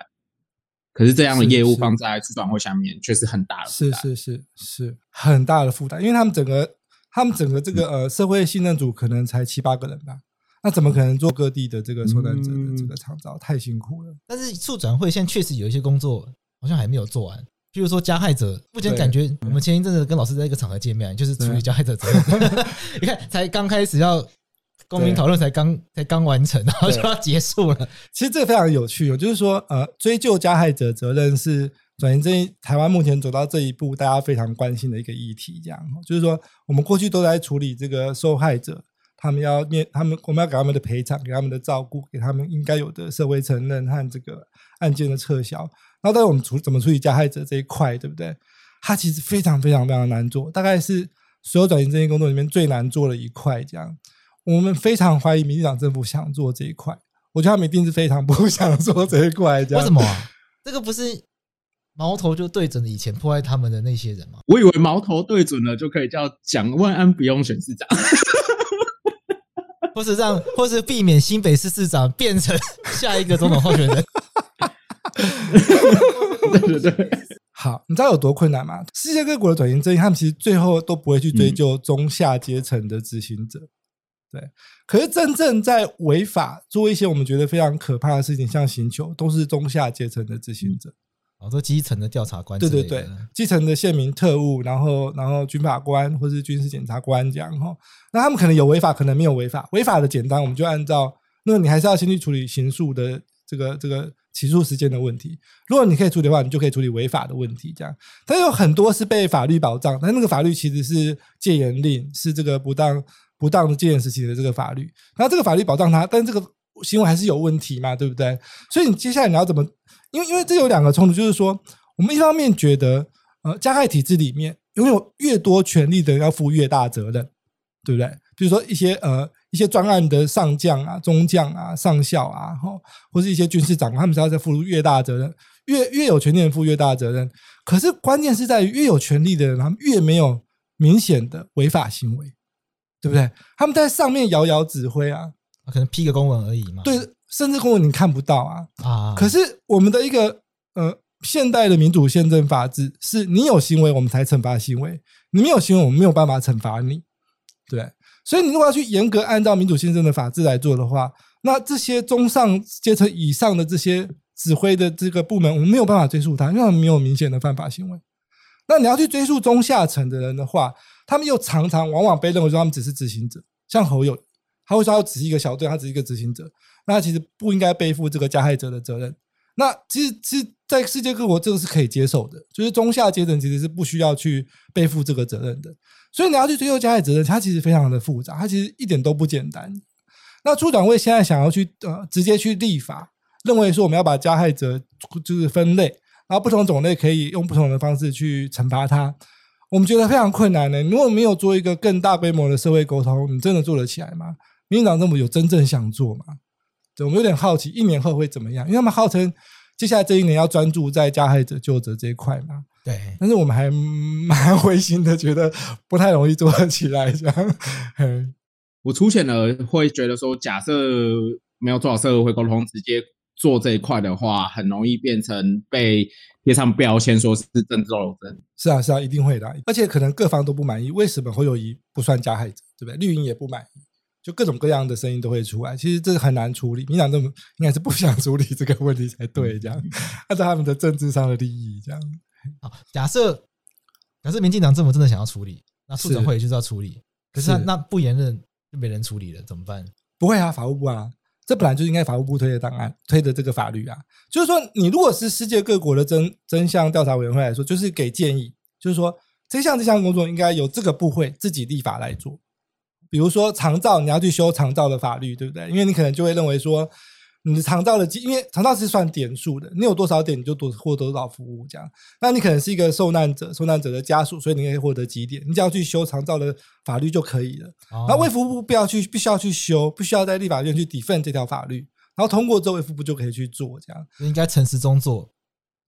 可是这样的业务放在促转会下面，确实很大的负担，是是是是很大的负担，因为他们整个他们整个这个呃社会信任组可能才七八个人吧，那怎么可能做各地的这个受难者的这个长照？太辛苦了。但是促转会现在确实有一些工作好像还没有做完，譬如说加害者，目前感觉我们前一阵子跟老师在一个场合见面，就是处理加害者责任，你看才刚开始要。公民讨论才刚才刚完成，然后就要结束了。其实这个非常有趣哦，就是说，呃，追究加害者责任是转型正义台湾目前走到这一步，大家非常关心的一个议题。这样，就是说，我们过去都在处理这个受害者，他们要面，他们我们要给他们的赔偿，给他们的照顾，给他们应该有的社会承认和这个案件的撤销。那到底我们处怎么处理加害者这一块，对不对？它其实非常非常非常难做，大概是所有转型正义工作里面最难做的一块。这样。我们非常怀疑民进党政府想做这一块，我觉得他们一定是非常不 想做这一块。这样。为什么啊？这个不是矛头就对准了以前迫害他们的那些人吗？我以为矛头对准了就可以叫蒋万安不用选市长，或是让，或是避免新北市市长变成 下一个总统候选人。对对对，好，你知道有多困难吗？世界各国的转型正义，他们其实最后都不会去追究中下阶层的执行者。对，可是真正在违法做一些我们觉得非常可怕的事情，像刑求，都是中下阶层的执行者，好多基层的调查官，对对对，基层的宪民特务，然后然后军法官或是军事检察官这样哈，那他们可能有违法，可能没有违法，违法的简单，我们就按照，那你还是要先去处理刑诉的这个这个起诉时间的问题，如果你可以处理的话，你就可以处理违法的问题，这样，但有很多是被法律保障，但那个法律其实是戒严令，是这个不当。不当的戒严时期的这个法律，那这个法律保障他，但这个行为还是有问题嘛，对不对？所以你接下来你要怎么？因为因为这有两个冲突，就是说，我们一方面觉得，呃，加害体制里面拥有越多权力的人要负越大责任，对不对？比如说一些呃一些专案的上将啊、中将啊、上校啊，或或是一些军事长官，他们是要在负越大责任，越越有权利的人负越大责任。可是关键是在于越有权利的人，他们越没有明显的违法行为，对不对？他们在上面遥遥指挥啊，可能批个公文而已嘛。对，甚至公文你看不到啊啊！可是我们的一个呃。现代的民主宪政法治是你有行为，我们才惩罚行为；你没有行为，我们没有办法惩罚你。对，所以你如果要去严格按照民主宪政的法治来做的话，那这些中上阶层以上的这些指挥的这个部门，我们没有办法追溯他，因为他们没有明显的犯法行为。那你要去追溯中下层的人的话，他们又常常往往被认为说他们只是执行者，像侯友，他会说他只是一个小队，他只是一个执行者，那其实不应该背负这个加害者的责任。那其实，其实，在世界各国，这个是可以接受的，就是中下阶层其实是不需要去背负这个责任的。所以你要去追究加害责任，它其实非常的复杂，它其实一点都不简单。那处长会现在想要去呃直接去立法，认为说我们要把加害者就是分类，然后不同种类可以用不同的方式去惩罚他，我们觉得非常困难的。如果没有做一个更大规模的社会沟通，你真的做得起来吗？民进党政府有真正想做吗？对，我们有点好奇，一年后会怎么样？因为他们号称接下来这一年要专注在加害者救责这一块嘛。对，但是我们还蛮灰心的，觉得不太容易做得起来。这样，我粗浅的会觉得说，假设没有做好社会沟通，直接做这一块的话，很容易变成被贴上标签，说是政治斗争。是啊，是啊，一定会的。而且可能各方都不满意，为什么侯友宜不算加害者？对不对？绿营也不满意。就各种各样的声音都会出来，其实这很难处理。民进党政府 应该是不想处理这个问题才对，这样按照他们的政治上的利益，这样。好，假设假设民进党政府真的想要处理，那促转会就是要处理，可是那那不言论就没人处理了，怎么办？不会啊，法务部啊，这本来就应该法务部推的档案，推的这个法律啊，就是说，你如果是世界各国的真真相调查委员会来说，就是给建议，就是说这项这项工作应该由这个部会自己立法来做。比如说长照，你要去修长照的法律，对不对？因为你可能就会认为说，你的长照的，因为长照是算点数的，你有多少点你就多获得多少服务，这样。那你可能是一个受难者，受难者的家属，所以你可以获得几点，你只要去修长照的法律就可以了。哦、然后卫福部不要去，必须要去修，不需要在立法院去 defend 这条法律，然后通过之后卫福部就可以去做，这样。应该陈时中做。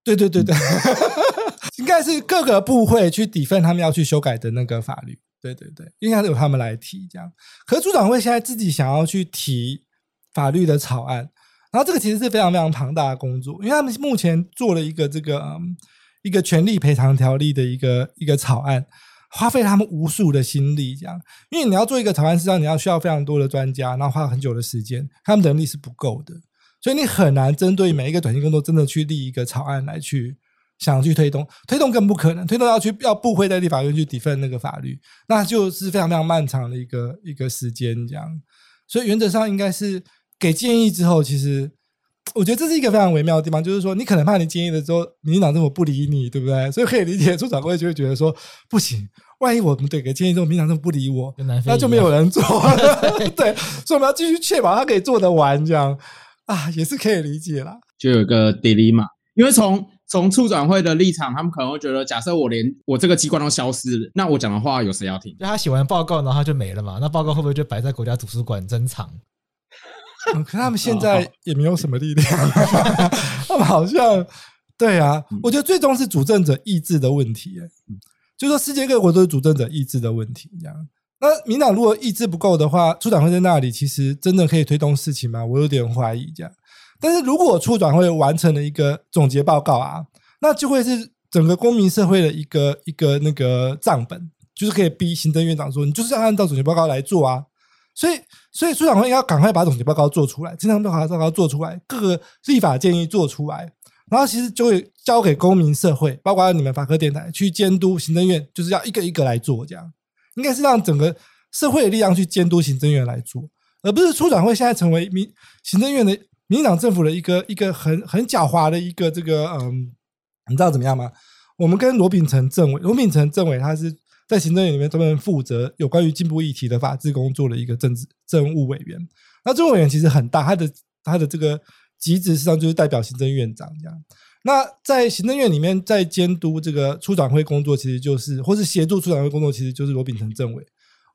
对对对对，嗯、应该是各个部会去 defend 他们要去修改的那个法律。对对对，应该是由他们来提这样。可是促转会现在自己想要去提法律的草案，然后这个其实是非常非常庞大的工作，因为他们目前做了一个这个嗯一个权利赔偿条例的一个一个草案，花费他们无数的心力这样。因为你要做一个草案，实际上你要需要非常多的专家，然后花很久的时间，他们能力是不够的，所以你很难针对每一个短期工作真的去立一个草案来去。想去推动，推动更不可能。推动要去要部会在立法院去 defend 那个法律，那就是非常非常漫长的一个一个时间，这样。所以原则上应该是给建议之后，其实我觉得这是一个非常微妙的地方，就是说你可能怕你建议了之后，民进党政府不理你，对不对？所以可以理解，促转会就会觉得说不行，万一我们给个建议之后，民进党政府不理我，那就没有人做了。对，所以我们要继续确保他可以做得完，这样啊，也是可以理解啦。就有一个 dilemma，因为从从促转会的立场，他们可能会觉得，假设我连我这个机关都消失了，那我讲的话有谁要听？就他写完报告，然后他就没了嘛？那报告会不会就摆在国家图书馆珍藏？嗯，可他们现在也没有什么力量，他们好像对啊。我觉得最终是主政者意志的问题，嗯，就说世界各国都是主政者意志的问题，这样。那民党如果意志不够的话，促转会在那里，其实真的可以推动事情吗？我有点怀疑，这样。但是如果促转会完成了一个总结报告啊，那就会是整个公民社会的一个一个那个账本，就是可以逼行政院长说，你就是要按照总结报告来做啊。所以，所以促转会应该赶快把总结报告做出来，经常报告报告做出来，各个立法建议做出来，然后其实就会交给公民社会，包括你们法科电台去监督行政院，就是要一个一个来做，这样应该是让整个社会的力量去监督行政院来做，而不是促转会现在成为民行政院的。民进党政府的一个一个很很狡猾的一个这个嗯，你知道怎么样吗？我们跟罗秉成政委，罗秉成政委他是在行政院里面专门负责有关于进步议题的法制工作的一个政治政务委员。那政务委员其实很大，他的他的这个职责实际上就是代表行政院长这样。那在行政院里面，在监督这个促转会工作，其实就是或是协助促转会工作，其实就是罗秉成政委。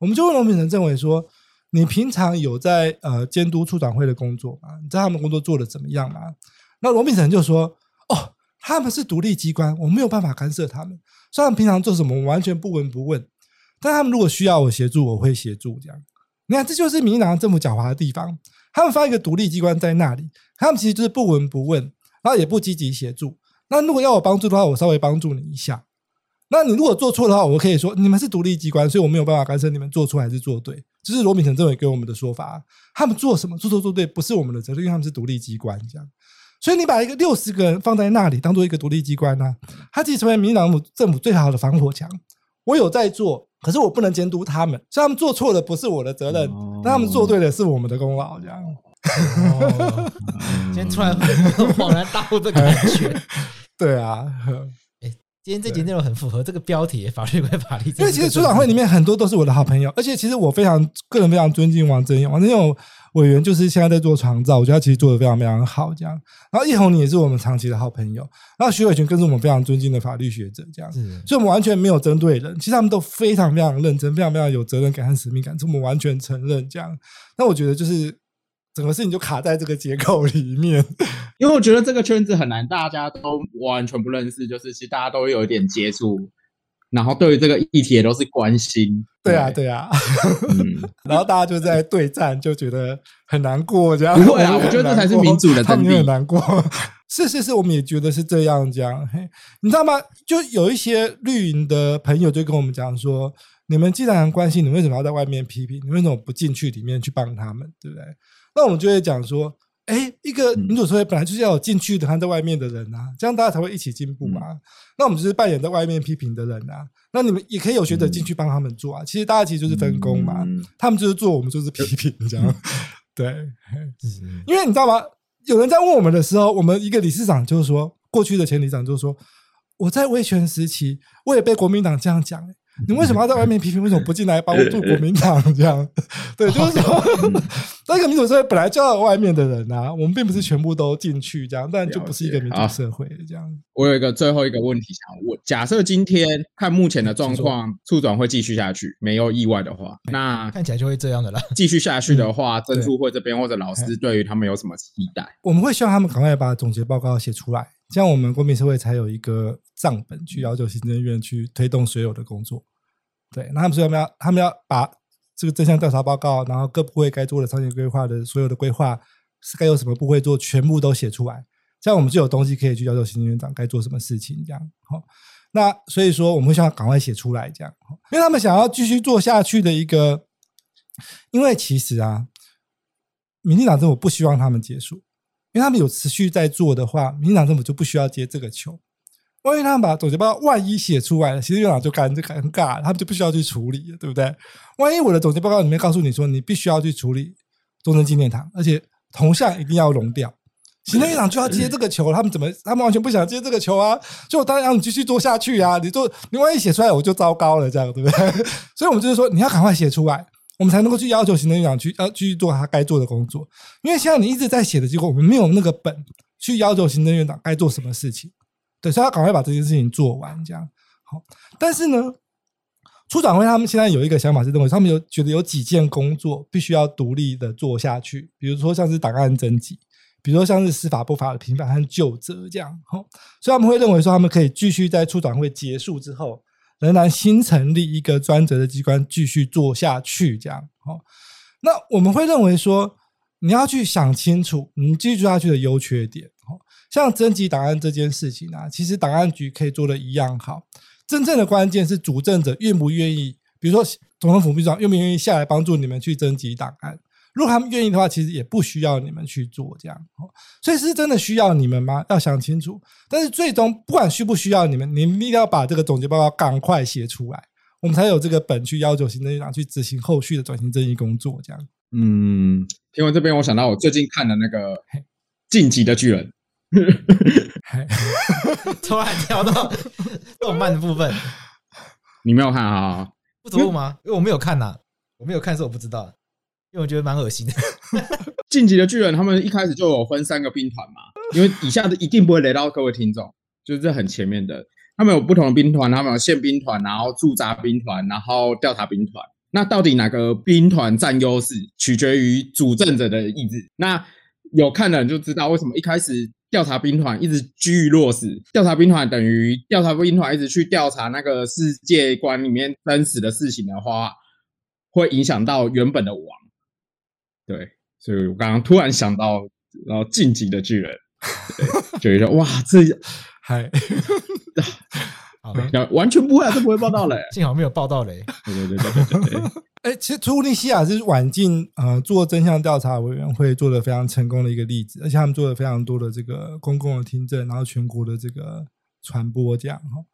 我们就问罗秉成政委说：“你平常有在呃监督处长会的工作吗？你知道他们工作做得怎么样吗？”那罗秉成就说：“哦，他们是独立机关，我没有办法干涉他们。虽然平常做什么，我完全不闻不问。但他们如果需要我协助，我会协助。这样，你看，这就是民进党政府狡猾的地方。他们发一个独立机关在那里，他们其实就是不闻不问，然后也不积极协助。那如果要我帮助的话，我稍微帮助你一下。那你如果做错的话，我可以说你们是独立机关，所以我没有办法干涉你们做错还是做对。这是罗秉成政委给我们的说法。他们做什么，做错做对，不是我们的责任，因为他们是独立机关，这样。所以你把一个六十个人放在那里，当做一个独立机关呢、啊，他其实成为民进党政府最好的防火墙。我有在做，可是我不能监督他们，所以他们做错了不是我的责任，哦、但他们做对了是我们的功劳。这样，哦、今天突然 恍然大悟的感觉。对啊。今天这集内容很符合这个标题“ 法律归法律”，因为其实出场会里面很多都是我的好朋友，而且其实我非常个人非常尊敬王正勇，王正勇委员就是现在在做长照，我觉得他其实做的非常非常好。这样，然后叶红你也是我们长期的好朋友，然后徐伟群更是我们非常尊敬的法律学者。这样，所以我们完全没有针对人，其实他们都非常非常认真，非常非常有责任感和使命感，是我们完全承认这样。那我觉得就是。整个事情就卡在这个结构里面，因为我觉得这个圈子很难，大家都完全不认识，就是其实大家都有一点接触，然后对于这个议题也都是关心。对啊，对啊，嗯、然后大家就在对战，就觉得很难过，这样。不会啊，我觉得这才是民主的真谛。他们很难过，是是是，我们也觉得是这样，这样。你知道吗？就有一些绿营的朋友就跟我们讲说，你们既然很关心，你们为什么要在外面批评？你为什么不进去里面去帮他们？对不对？那我们就会讲说，哎，一个民主社会本来就是要有进去的和在外面的人啊，这样大家才会一起进步嘛。那我们就是扮演在外面批评的人啊。那你们也可以有学者进去帮他们做啊。其实大家其实就是分工嘛，他们就是做，我们就是批评，这样。对，因为你知道吗？有人在问我们的时候，我们一个理事长就是说，过去的前理事长就是说，我在威权时期，我也被国民党这样讲。你为什么要在外面批评？为什么不进来帮助国民党？这样，对，就是说，那个民主社会本来就要有外面的人啊，我们并不是全部都进去这样，但就不是一个民主社会这样。我有一个最后一个问题想问：假设今天看目前的状况，促转会继续下去，没有意外的话，那看起来就会这样的啦。继续下去的话，曾促会这边或者老师对于他们有什么期待？我们会希望他们赶快把总结报告写出来，这样我们公民社会才有一个账本去要求行政院去推动所有的工作。对，那他们说他们要，他们要把这个正向调查报告，然后各部会该做的长期规划的所有的规划是该有什么部会做，全部都写出来，这样我们就有东西可以去要求行政院长该做什么事情。这样好，那所以说我们会想要赶快写出来，这样，因为他们想要继续做下去的一个，因为其实啊，民进党政府不希望他们结束，因为他们有持续在做的话，民进党政府就不需要接这个球。万一他们把总结报告万一写出来了，行政院长就尴就尴尬，他们就不需要去处理了，对不对？万一我的总结报告里面告诉你说，你必须要去处理中正纪念堂，而且铜像一定要熔掉，行政院长就要接这个球，他们怎么？他们完全不想接这个球啊！就当然让你继续做下去啊！你做，你万一写出来，我就糟糕了，这样对不对？所以我们就是说，你要赶快写出来，我们才能够去要求行政院长去要继续做他该做的工作。因为现在你一直在写的结果，我们没有那个本去要求行政院长该做什么事情。对，所以他赶快把这件事情做完，这样好。但是呢，促转会他们现在有一个想法是认为，他们有觉得有几件工作必须要独立的做下去，比如说像是档案征集，比如说像是司法不法的平反和究责这样。好，所以他们会认为说，他们可以继续在促转会结束之后，仍然新成立一个专责的机关继续做下去这样。好，那我们会认为说，你要去想清楚你继续做下去的优缺点。像征集档案这件事情啊，其实档案局可以做的一样好。真正的关键是主政者愿不愿意，比如说总统府秘书长愿不愿意下来帮助你们去征集档案。如果他们愿意的话，其实也不需要你们去做这样。所以是真的需要你们吗？要想清楚。但是最终不管需不需要你们，你们一定要把这个总结报告赶快写出来，我们才有这个本去要求行政院长去执行后续的转型正义工作。这样。嗯，听完这边，我想到我最近看的那个《晋级的巨人》。突然跳到 动漫的部分，你没有看啊？不同步吗？因为我没有看呐，我没有看，所以我不知道。因为我觉得蛮恶心的。晋级的巨人他们一开始就有分三个兵团嘛，因为以下的一定不会雷到各位听众，就是这很前面的，他们有不同的兵团，他们有宪兵团，然后驻扎兵团，然后调查兵团。那到底哪个兵团占优势，取决于主政者的意志。那有看的人就知道为什么一开始。调查兵团一直居于弱势，调查兵团等于调查兵团一直去调查那个世界观里面真实的事情的话，会影响到原本的王。对，所以我刚刚突然想到，然后晋级的巨人，就觉得哇，这还。完全不会啊，这不会报道嘞，幸好没有报道嘞。对对对对对对。哎，其实突尼西亚是晚近呃做真相调查委员会做的非常成功的一个例子，而且他们做了非常多的这个公共的听证，然后全国的这个传播这样哈。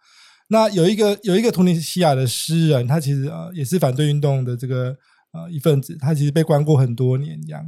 那有一个有一个突尼西亚的诗人，他其实呃也是反对运动的这个呃一份子，他其实被关过很多年这样。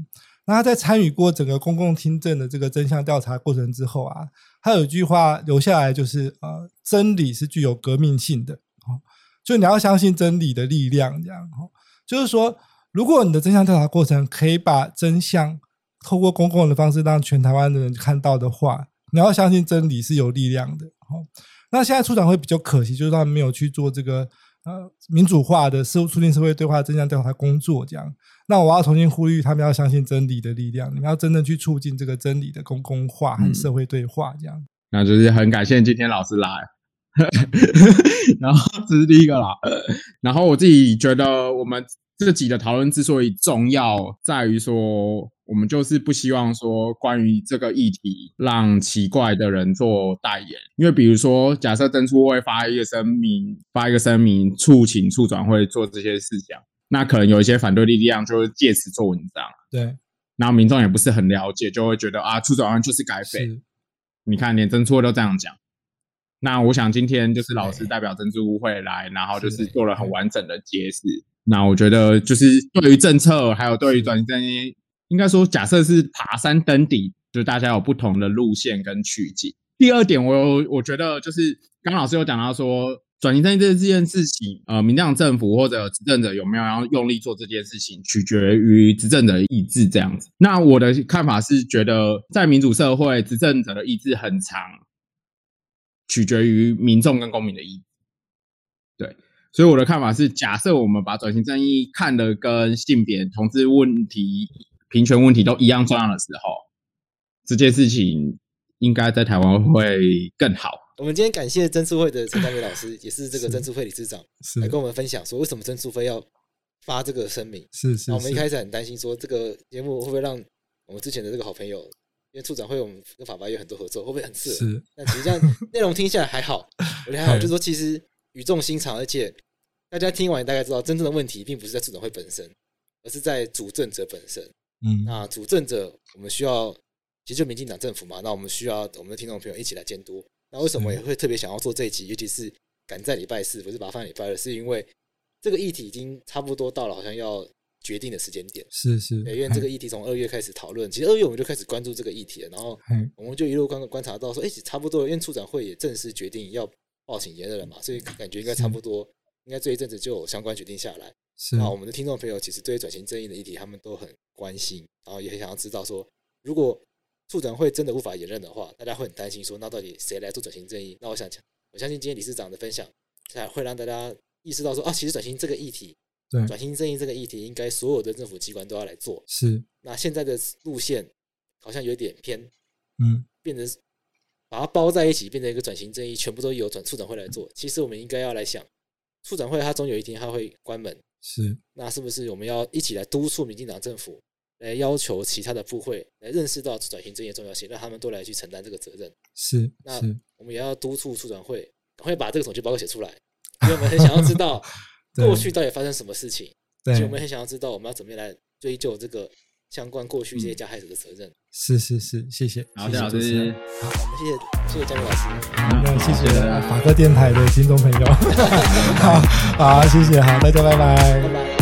那他在参与过整个公共听证的这个真相调查过程之后啊，他有一句话留下来，就是呃，真理是具有革命性的，哦，就你要相信真理的力量，这样，哦，就是说，如果你的真相调查过程可以把真相透过公共的方式让全台湾的人看到的话，你要相信真理是有力量的，哦。那现在处长会比较可惜，就是他没有去做这个呃民主化的社促进社会对话真相调查工作，这样。那我要重新呼吁他们要相信真理的力量，你们要真正去促进这个真理的公共化和社会对话，这样、嗯。那就是很感谢今天老师来，然后这是第一个啦。然后我自己觉得，我们这集的讨论之所以重要，在于说，我们就是不希望说关于这个议题让奇怪的人做代言，因为比如说，假设真促会发一个声明，发一个声明促请促转会做这些事情。那可能有一些反对力量就会借此做文章，对，然后民众也不是很了解，就会觉得啊，促转会就是该废。你看连真促都这样讲，那我想今天就是老师代表珍珠会来，然后就是做了很完整的解释。那我觉得就是对于政策，还有对于转型正义，应该说假设是爬山登顶，就大家有不同的路线跟取景。第二点，我有我觉得就是刚老师有讲到说。转型正义这件事情，呃，民进党政府或者执政者有没有要用力做这件事情，取决于执政者的意志。这样子，那我的看法是，觉得在民主社会，执政者的意志很长，取决于民众跟公民的意志。对，所以我的看法是，假设我们把转型正义看得跟性别、同志问题、平权问题都一样重要的时候，这件事情应该在台湾会更好。我们今天感谢真促会的陈丹梅老师，也是这个真促会理事长，来跟我们分享说为什么真促会要发这个声明。是是。我们一开始很担心说这个节目会不会让我们之前的这个好朋友，因为处长会我们跟法白有很多合作，会不会很刺耳？是。但其实这样 内容听下来还好，我觉得还好，就是说其实语重心长，而且大家听完大概知道，真正的问题并不是在处长会本身，而是在主政者本身。嗯。那主政者我们需要，其实就民进党政府嘛，那我们需要我们的听众朋友一起来监督。那为什么也会特别想要做这一集？尤其是赶在礼拜四，不是把它放礼拜二，是因为这个议题已经差不多到了好像要决定的时间点。是是，因为这个议题从二月开始讨论，其实二月我们就开始关注这个议题了，然后我们就一路观观察到说，哎，差不多，因为处长会也正式决定要报请连任了嘛，所以感觉应该差不多，应该这一阵子就有相关决定下来。是，那我们的听众朋友其实对于转型正义的议题，他们都很关心，然后也很想要知道说，如果促转会真的无法延任的话，大家会很担心，说那到底谁来做转型正义？那我想讲，我相信今天理事长的分享，才会让大家意识到说啊，其实转型这个议题，对，转型正义这个议题，应该所有的政府机关都要来做。是，那现在的路线好像有点偏，嗯，变成把它包在一起，变成一个转型正义，全部都由转促转会来做。其实我们应该要来想，促转会它总有一天它会关门，是，那是不是我们要一起来督促民进党政府？来要求其他的部会来认识到转型正义的重要性，让他们都来去承担这个责任。是，那我们也要督促促转会赶快把这个统计报告写出来，因为我们很想要知道过去到底发生什么事情，对，所以我们很想要知道我们要怎么样来追究这个相关过去这些加害者的责任。是是是，谢谢，好，谢谢老师，好，我们谢谢谢谢江老师，那谢谢法科电台的听众朋友，好好，谢谢，好，大家拜拜，拜拜。